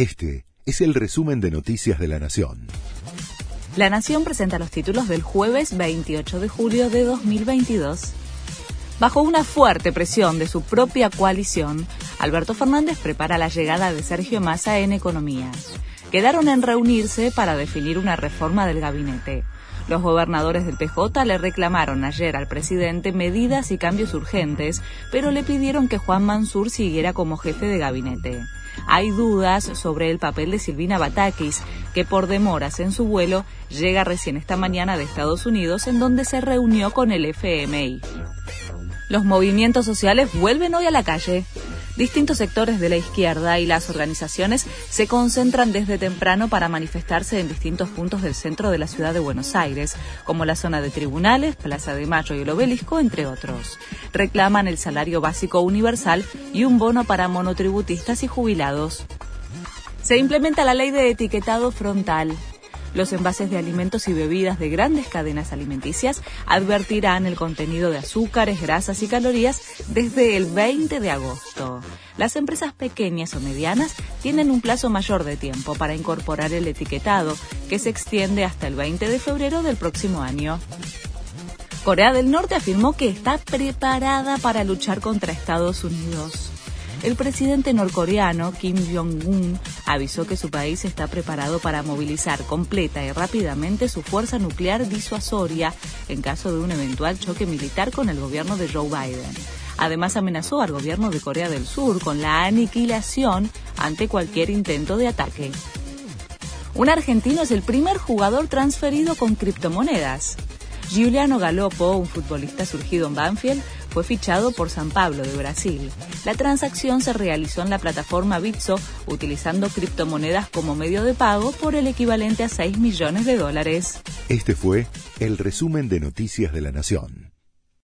Este es el resumen de Noticias de la Nación. La Nación presenta los títulos del jueves 28 de julio de 2022. Bajo una fuerte presión de su propia coalición, Alberto Fernández prepara la llegada de Sergio Massa en economía. Quedaron en reunirse para definir una reforma del gabinete. Los gobernadores del PJ le reclamaron ayer al presidente medidas y cambios urgentes, pero le pidieron que Juan Mansur siguiera como jefe de gabinete. Hay dudas sobre el papel de Silvina Batakis, que por demoras en su vuelo llega recién esta mañana de Estados Unidos, en donde se reunió con el FMI. Los movimientos sociales vuelven hoy a la calle. Distintos sectores de la izquierda y las organizaciones se concentran desde temprano para manifestarse en distintos puntos del centro de la ciudad de Buenos Aires, como la zona de tribunales, Plaza de Mayo y el Obelisco, entre otros. Reclaman el salario básico universal y un bono para monotributistas y jubilados. Se implementa la ley de etiquetado frontal. Los envases de alimentos y bebidas de grandes cadenas alimenticias advertirán el contenido de azúcares, grasas y calorías desde el 20 de agosto. Las empresas pequeñas o medianas tienen un plazo mayor de tiempo para incorporar el etiquetado, que se extiende hasta el 20 de febrero del próximo año. Corea del Norte afirmó que está preparada para luchar contra Estados Unidos. El presidente norcoreano Kim Jong-un avisó que su país está preparado para movilizar completa y rápidamente su fuerza nuclear disuasoria en caso de un eventual choque militar con el gobierno de Joe Biden. Además amenazó al gobierno de Corea del Sur con la aniquilación ante cualquier intento de ataque. Un argentino es el primer jugador transferido con criptomonedas. Giuliano Galopo, un futbolista surgido en Banfield, fue fichado por San Pablo de Brasil. La transacción se realizó en la plataforma Bitso utilizando criptomonedas como medio de pago por el equivalente a 6 millones de dólares. Este fue el resumen de Noticias de la Nación.